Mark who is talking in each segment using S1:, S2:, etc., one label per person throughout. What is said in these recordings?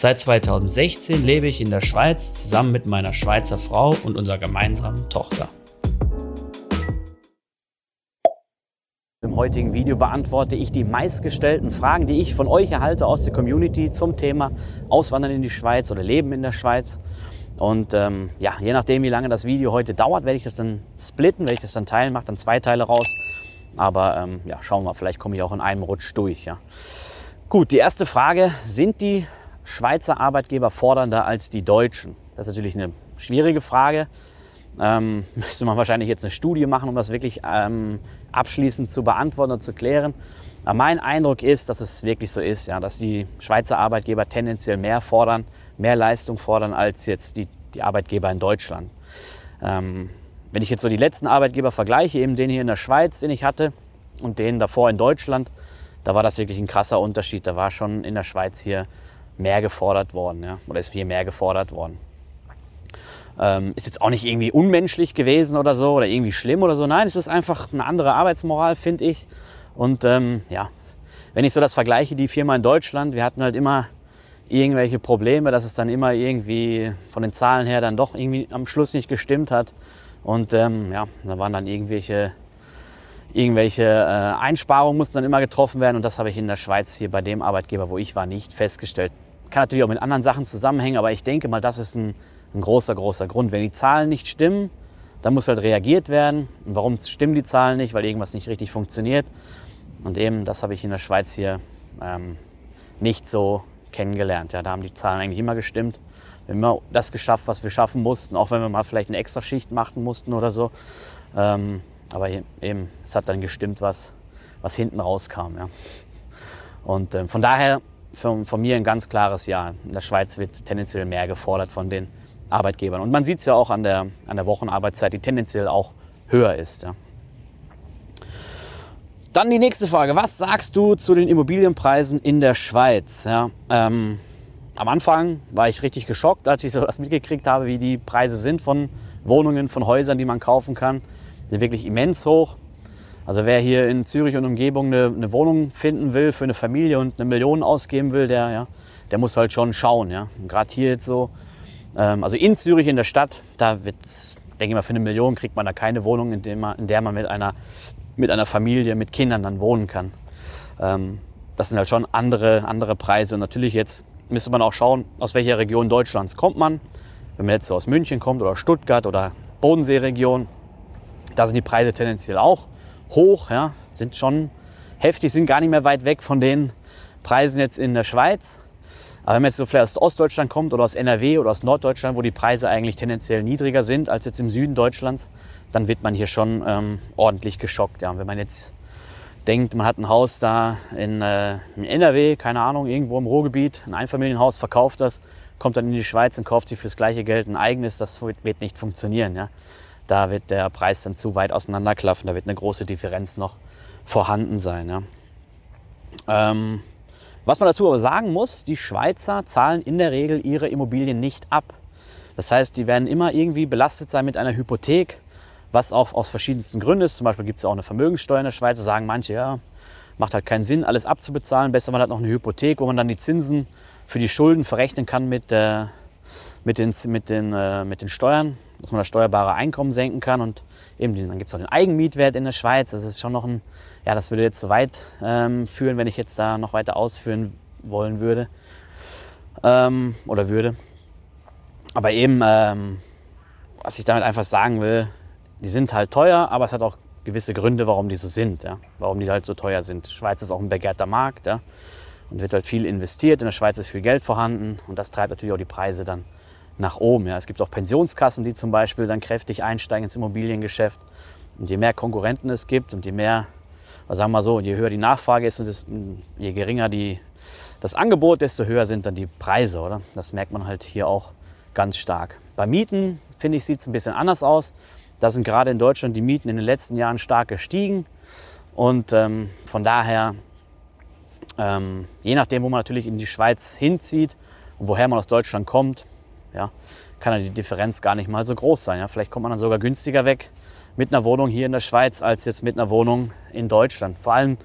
S1: Seit 2016 lebe ich in der Schweiz zusammen mit meiner Schweizer Frau und unserer gemeinsamen Tochter.
S2: Im heutigen Video beantworte ich die meistgestellten Fragen, die ich von euch erhalte aus der Community zum Thema Auswandern in die Schweiz oder Leben in der Schweiz. Und ähm, ja, je nachdem, wie lange das Video heute dauert, werde ich das dann splitten, werde ich das dann teilen, mache dann zwei Teile raus. Aber ähm, ja, schauen wir vielleicht komme ich auch in einem Rutsch durch. Ja. Gut, die erste Frage, sind die Schweizer Arbeitgeber fordernder als die Deutschen? Das ist natürlich eine schwierige Frage. Ähm, müsste man wahrscheinlich jetzt eine Studie machen, um das wirklich ähm, abschließend zu beantworten und zu klären. Aber mein Eindruck ist, dass es wirklich so ist, ja, dass die Schweizer Arbeitgeber tendenziell mehr fordern, mehr Leistung fordern als jetzt die, die Arbeitgeber in Deutschland. Ähm, wenn ich jetzt so die letzten Arbeitgeber vergleiche, eben den hier in der Schweiz, den ich hatte, und den davor in Deutschland, da war das wirklich ein krasser Unterschied. Da war schon in der Schweiz hier mehr gefordert worden, ja, oder ist hier mehr gefordert worden. Ähm, ist jetzt auch nicht irgendwie unmenschlich gewesen oder so oder irgendwie schlimm oder so. Nein, es ist einfach eine andere Arbeitsmoral, finde ich. Und ähm, ja, wenn ich so das vergleiche, die Firma in Deutschland, wir hatten halt immer irgendwelche Probleme, dass es dann immer irgendwie von den Zahlen her dann doch irgendwie am Schluss nicht gestimmt hat. Und ähm, ja, da waren dann irgendwelche, irgendwelche äh, Einsparungen mussten dann immer getroffen werden. Und das habe ich in der Schweiz hier bei dem Arbeitgeber, wo ich war, nicht festgestellt. Kann natürlich auch mit anderen Sachen zusammenhängen, aber ich denke mal, das ist ein ein großer, großer Grund. Wenn die Zahlen nicht stimmen, dann muss halt reagiert werden. Und warum stimmen die Zahlen nicht? Weil irgendwas nicht richtig funktioniert. Und eben, das habe ich in der Schweiz hier ähm, nicht so kennengelernt. Ja, da haben die Zahlen eigentlich immer gestimmt. Wir haben immer das geschafft, was wir schaffen mussten, auch wenn wir mal vielleicht eine extra Schicht machen mussten oder so. Ähm, aber eben, es hat dann gestimmt, was, was hinten rauskam. Ja. Und ähm, von daher von, von mir ein ganz klares Ja. In der Schweiz wird tendenziell mehr gefordert von den Arbeitgebern. Und man sieht es ja auch an der, an der Wochenarbeitszeit, die tendenziell auch höher ist. Ja. Dann die nächste Frage. Was sagst du zu den Immobilienpreisen in der Schweiz? Ja, ähm, am Anfang war ich richtig geschockt, als ich so das mitgekriegt habe, wie die Preise sind von Wohnungen, von Häusern, die man kaufen kann. Die sind wirklich immens hoch. Also wer hier in Zürich und Umgebung eine, eine Wohnung finden will für eine Familie und eine Million ausgeben will, der, ja, der muss halt schon schauen. Ja. Gerade hier jetzt so ähm, also in Zürich in der Stadt, da wird denke ich mal, für eine Million kriegt man da keine Wohnung, in, man, in der man mit einer, mit einer Familie, mit Kindern dann wohnen kann. Ähm, das sind halt schon andere, andere Preise. Und natürlich jetzt müsste man auch schauen, aus welcher Region Deutschlands kommt man. Wenn man jetzt so aus München kommt oder Stuttgart oder Bodenseeregion, da sind die Preise tendenziell auch hoch, ja, sind schon heftig, sind gar nicht mehr weit weg von den Preisen jetzt in der Schweiz. Aber wenn man jetzt so vielleicht aus Ostdeutschland kommt oder aus NRW oder aus Norddeutschland, wo die Preise eigentlich tendenziell niedriger sind als jetzt im Süden Deutschlands, dann wird man hier schon ähm, ordentlich geschockt. Ja. Und wenn man jetzt denkt, man hat ein Haus da in, äh, in NRW, keine Ahnung, irgendwo im Ruhrgebiet, ein Einfamilienhaus, verkauft das, kommt dann in die Schweiz und kauft sich fürs gleiche Geld ein eigenes, das wird nicht funktionieren. Ja. Da wird der Preis dann zu weit auseinanderklaffen, da wird eine große Differenz noch vorhanden sein. Ja. Ähm, was man dazu aber sagen muss, die Schweizer zahlen in der Regel ihre Immobilien nicht ab. Das heißt, die werden immer irgendwie belastet sein mit einer Hypothek, was auch aus verschiedensten Gründen ist. Zum Beispiel gibt es auch eine Vermögenssteuer in der Schweiz. Da sagen manche, ja, macht halt keinen Sinn, alles abzubezahlen. Besser man hat noch eine Hypothek, wo man dann die Zinsen für die Schulden verrechnen kann mit, äh, mit, den, mit, den, äh, mit den Steuern, dass man das steuerbare Einkommen senken kann. Und eben, dann gibt es auch den Eigenmietwert in der Schweiz. Das ist schon noch ein ja, das würde jetzt zu weit ähm, führen, wenn ich jetzt da noch weiter ausführen wollen würde ähm, oder würde. Aber eben, ähm, was ich damit einfach sagen will, die sind halt teuer, aber es hat auch gewisse Gründe, warum die so sind, ja? warum die halt so teuer sind. Schweiz ist auch ein begehrter Markt ja? und wird halt viel investiert. In der Schweiz ist viel Geld vorhanden und das treibt natürlich auch die Preise dann nach oben. Ja? Es gibt auch Pensionskassen, die zum Beispiel dann kräftig einsteigen ins Immobiliengeschäft. Und je mehr Konkurrenten es gibt und je mehr also sagen wir mal so, je höher die Nachfrage ist und je geringer die, das Angebot, desto höher sind dann die Preise, oder? Das merkt man halt hier auch ganz stark. Bei Mieten, finde ich, sieht es ein bisschen anders aus. Da sind gerade in Deutschland die Mieten in den letzten Jahren stark gestiegen. Und ähm, von daher, ähm, je nachdem, wo man natürlich in die Schweiz hinzieht und woher man aus Deutschland kommt, ja, kann ja die Differenz gar nicht mal so groß sein. Ja. Vielleicht kommt man dann sogar günstiger weg mit einer Wohnung hier in der Schweiz als jetzt mit einer Wohnung in Deutschland. Vor allem,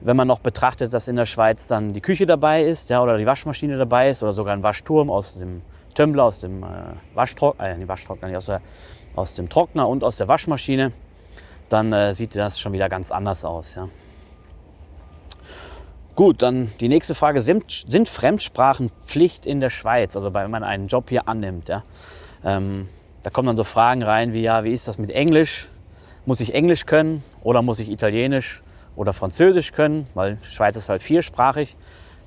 S2: wenn man noch betrachtet, dass in der Schweiz dann die Küche dabei ist ja, oder die Waschmaschine dabei ist oder sogar ein Waschturm aus dem Tumbler, aus dem äh, Waschtrockner, äh, Waschtrockner, nicht aus, der, aus dem Trockner und aus der Waschmaschine, dann äh, sieht das schon wieder ganz anders aus. Ja. Gut, dann die nächste Frage, sind, Fremdsprachen Pflicht in der Schweiz, also wenn man einen Job hier annimmt? Ja? Ähm, da kommen dann so Fragen rein wie, ja, wie ist das mit Englisch? Muss ich Englisch können oder muss ich Italienisch oder Französisch können? Weil Schweiz ist halt viersprachig.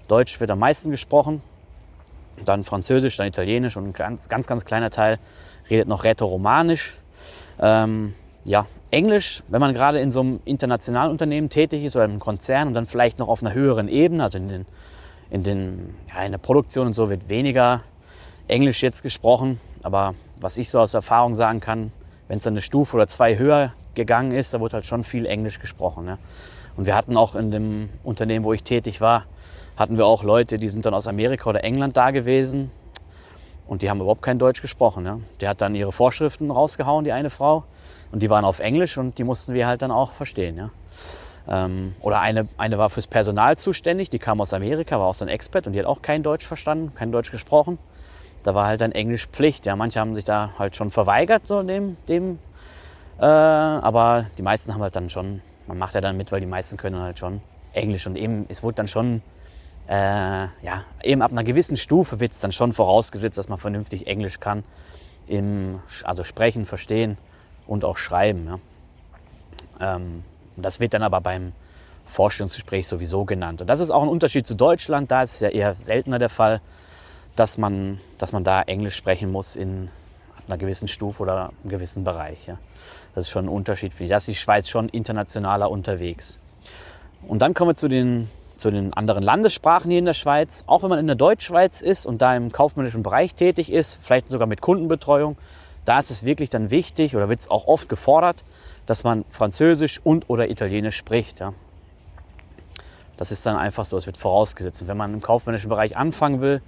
S2: Deutsch wird am meisten gesprochen, dann Französisch, dann Italienisch und ein ganz, ganz, ganz kleiner Teil redet noch Rätoromanisch. Ähm, ja, Englisch, wenn man gerade in so einem internationalen Unternehmen tätig ist oder einem Konzern und dann vielleicht noch auf einer höheren Ebene, also in, den, in, den, ja, in der Produktion und so, wird weniger Englisch jetzt gesprochen. Aber was ich so aus Erfahrung sagen kann, wenn es dann eine Stufe oder zwei höher gegangen ist, da wurde halt schon viel Englisch gesprochen. Ja. Und wir hatten auch in dem Unternehmen, wo ich tätig war, hatten wir auch Leute, die sind dann aus Amerika oder England da gewesen und die haben überhaupt kein Deutsch gesprochen. Ja. Die hat dann ihre Vorschriften rausgehauen, die eine Frau. Und die waren auf Englisch und die mussten wir halt dann auch verstehen. Ja. Ähm, oder eine, eine war fürs Personal zuständig, die kam aus Amerika, war auch so ein Expert und die hat auch kein Deutsch verstanden, kein Deutsch gesprochen. Da war halt dann Englisch Pflicht. Ja, manche haben sich da halt schon verweigert, so dem, dem äh, aber die meisten haben halt dann schon, man macht ja dann mit, weil die meisten können halt schon Englisch. Und eben, es wurde dann schon, äh, ja, eben ab einer gewissen Stufe wird es dann schon vorausgesetzt, dass man vernünftig Englisch kann. Im, also sprechen, verstehen und auch schreiben. Ja. Ähm, das wird dann aber beim Vorstellungsgespräch sowieso genannt. Und das ist auch ein Unterschied zu Deutschland. Da ist es ja eher seltener der Fall, dass man, dass man da Englisch sprechen muss in einer gewissen Stufe oder einem gewissen Bereich. Ja. Das ist schon ein Unterschied für die. Da ist die Schweiz schon internationaler unterwegs. Und dann kommen wir zu den, zu den anderen Landessprachen hier in der Schweiz. Auch wenn man in der Deutschschweiz ist und da im kaufmännischen Bereich tätig ist, vielleicht sogar mit Kundenbetreuung, da ist es wirklich dann wichtig oder wird es auch oft gefordert, dass man Französisch und oder Italienisch spricht. Ja. Das ist dann einfach so, es wird vorausgesetzt. Und wenn man im kaufmännischen Bereich anfangen will,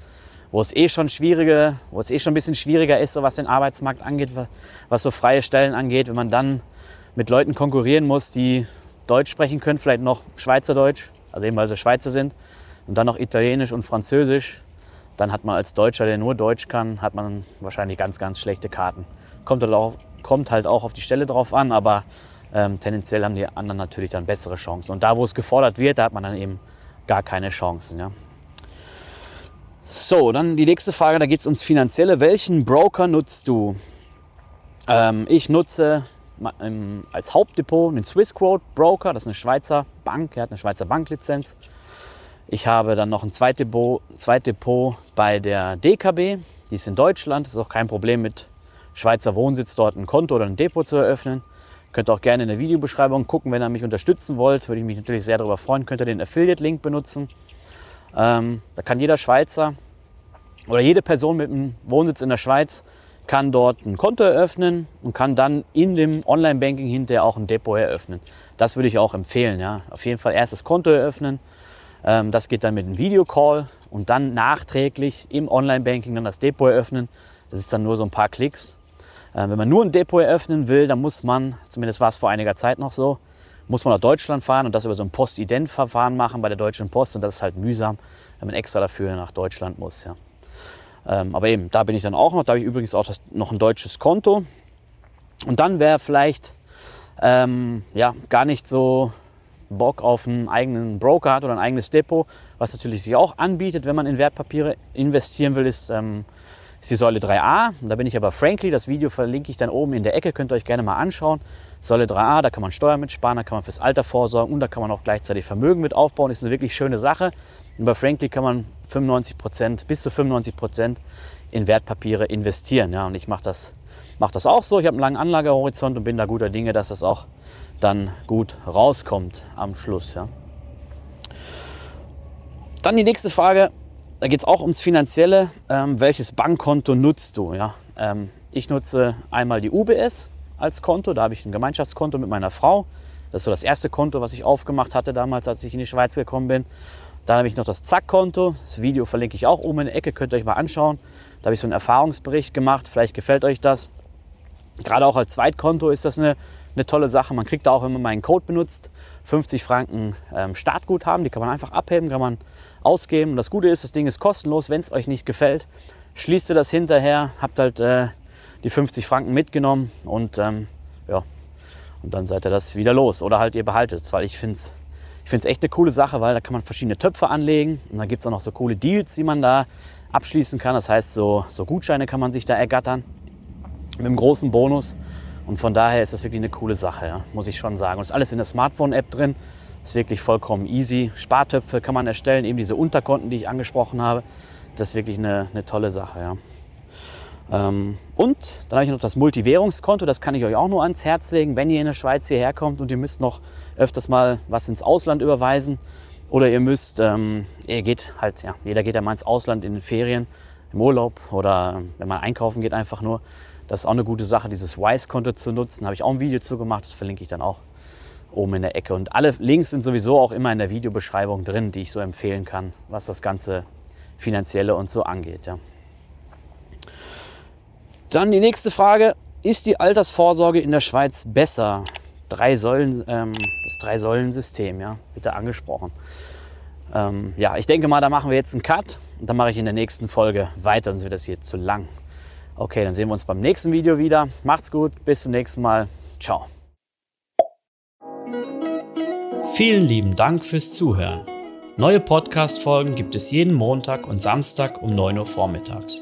S2: wo es eh schon schwierige, wo es eh schon ein bisschen schwieriger ist, so was den Arbeitsmarkt angeht, was so freie Stellen angeht, wenn man dann mit Leuten konkurrieren muss, die Deutsch sprechen können, vielleicht noch Schweizerdeutsch, also eben weil sie Schweizer sind, und dann noch Italienisch und Französisch, dann hat man als Deutscher, der nur Deutsch kann, hat man wahrscheinlich ganz, ganz schlechte Karten. Kommt halt auch, kommt halt auch auf die Stelle drauf an, aber ähm, tendenziell haben die anderen natürlich dann bessere Chancen. Und da, wo es gefordert wird, da hat man dann eben gar keine Chancen. Ja. So, dann die nächste Frage, da geht es ums Finanzielle. Welchen Broker nutzt du? Ähm, ich nutze als Hauptdepot einen Swissquote Broker, das ist eine Schweizer Bank, er hat eine Schweizer Banklizenz. Ich habe dann noch ein Zweitdepot, Zweitdepot bei der DKB, die ist in Deutschland. Das ist auch kein Problem mit Schweizer Wohnsitz dort ein Konto oder ein Depot zu eröffnen. Könnt ihr auch gerne in der Videobeschreibung gucken, wenn ihr mich unterstützen wollt. Würde ich mich natürlich sehr darüber freuen. Könnt ihr den Affiliate-Link benutzen. Ähm, da kann jeder Schweizer oder jede Person mit einem Wohnsitz in der Schweiz kann dort ein Konto eröffnen und kann dann in dem Online-Banking hinterher auch ein Depot eröffnen. Das würde ich auch empfehlen. Ja. Auf jeden Fall erst das Konto eröffnen, ähm, das geht dann mit einem Videocall und dann nachträglich im Online-Banking dann das Depot eröffnen. Das ist dann nur so ein paar Klicks. Ähm, wenn man nur ein Depot eröffnen will, dann muss man, zumindest war es vor einiger Zeit noch so, muss man nach Deutschland fahren und das über so ein Postident-Verfahren machen bei der Deutschen Post. Und das ist halt mühsam, wenn man extra dafür nach Deutschland muss. Ja. Ähm, aber eben, da bin ich dann auch noch. Da habe ich übrigens auch das, noch ein deutsches Konto. Und dann wäre vielleicht ähm, ja, gar nicht so Bock auf einen eigenen Broker hat oder ein eigenes Depot, was natürlich sich auch anbietet, wenn man in Wertpapiere investieren will, ist, ähm, ist die Säule 3a. Und da bin ich aber Frankly, das Video verlinke ich dann oben in der Ecke, könnt ihr euch gerne mal anschauen. Säule 3a, da kann man Steuern mitsparen, da kann man fürs Alter vorsorgen und da kann man auch gleichzeitig Vermögen mit aufbauen. Ist eine wirklich schöne Sache. Und bei Frankly kann man 95 Prozent, bis zu 95 Prozent in Wertpapiere investieren. Ja, und ich mache das, mach das auch so. Ich habe einen langen Anlagehorizont und bin da guter Dinge, dass das auch dann gut rauskommt am Schluss. Ja. Dann die nächste Frage. da geht es auch ums Finanzielle. Ähm, welches Bankkonto nutzt du? Ja? Ähm, ich nutze einmal die UBS als Konto. Da habe ich ein Gemeinschaftskonto mit meiner Frau. Das ist so das erste Konto, was ich aufgemacht hatte damals, als ich in die Schweiz gekommen bin. Dann habe ich noch das Zack-Konto. Das Video verlinke ich auch oben in der Ecke, könnt ihr euch mal anschauen. Da habe ich so einen Erfahrungsbericht gemacht. Vielleicht gefällt euch das. Gerade auch als Zweitkonto ist das eine, eine tolle Sache. Man kriegt da auch, wenn man meinen Code benutzt, 50 Franken ähm, Startguthaben. Die kann man einfach abheben, kann man ausgeben. Und das Gute ist, das Ding ist kostenlos. Wenn es euch nicht gefällt, schließt ihr das hinterher, habt halt äh, die 50 Franken mitgenommen und ähm, ja, und dann seid ihr das wieder los. Oder halt ihr behaltet es, weil ich finde es ich finde es echt eine coole Sache, weil da kann man verschiedene Töpfe anlegen und da gibt es auch noch so coole Deals, die man da abschließen kann. Das heißt, so, so Gutscheine kann man sich da ergattern mit einem großen Bonus. Und von daher ist das wirklich eine coole Sache, ja, muss ich schon sagen. Und ist alles in der Smartphone-App drin. Ist wirklich vollkommen easy. Spartöpfe kann man erstellen, eben diese Unterkonten, die ich angesprochen habe. Das ist wirklich eine, eine tolle Sache. Ja. Ähm, und dann habe ich noch das Multiwährungskonto, das kann ich euch auch nur ans Herz legen, wenn ihr in der Schweiz hierher kommt und ihr müsst noch öfters mal was ins Ausland überweisen oder ihr müsst, ähm, ihr geht halt, ja, jeder geht ja mal ins Ausland in den Ferien, im Urlaub oder wenn man einkaufen geht einfach nur. Das ist auch eine gute Sache, dieses Wise-Konto zu nutzen. Habe ich auch ein Video zu gemacht, das verlinke ich dann auch oben in der Ecke. Und alle Links sind sowieso auch immer in der Videobeschreibung drin, die ich so empfehlen kann, was das ganze Finanzielle und so angeht. Ja. Dann die nächste Frage. Ist die Altersvorsorge in der Schweiz besser? Drei Säulen, ähm, das Drei-Säulen-System, ja, da angesprochen. Ähm, ja, ich denke mal, da machen wir jetzt einen Cut und dann mache ich in der nächsten Folge weiter, sonst wird das hier zu lang. Okay, dann sehen wir uns beim nächsten Video wieder. Macht's gut, bis zum nächsten Mal. Ciao.
S1: Vielen lieben Dank fürs Zuhören. Neue Podcast-Folgen gibt es jeden Montag und Samstag um 9 Uhr vormittags.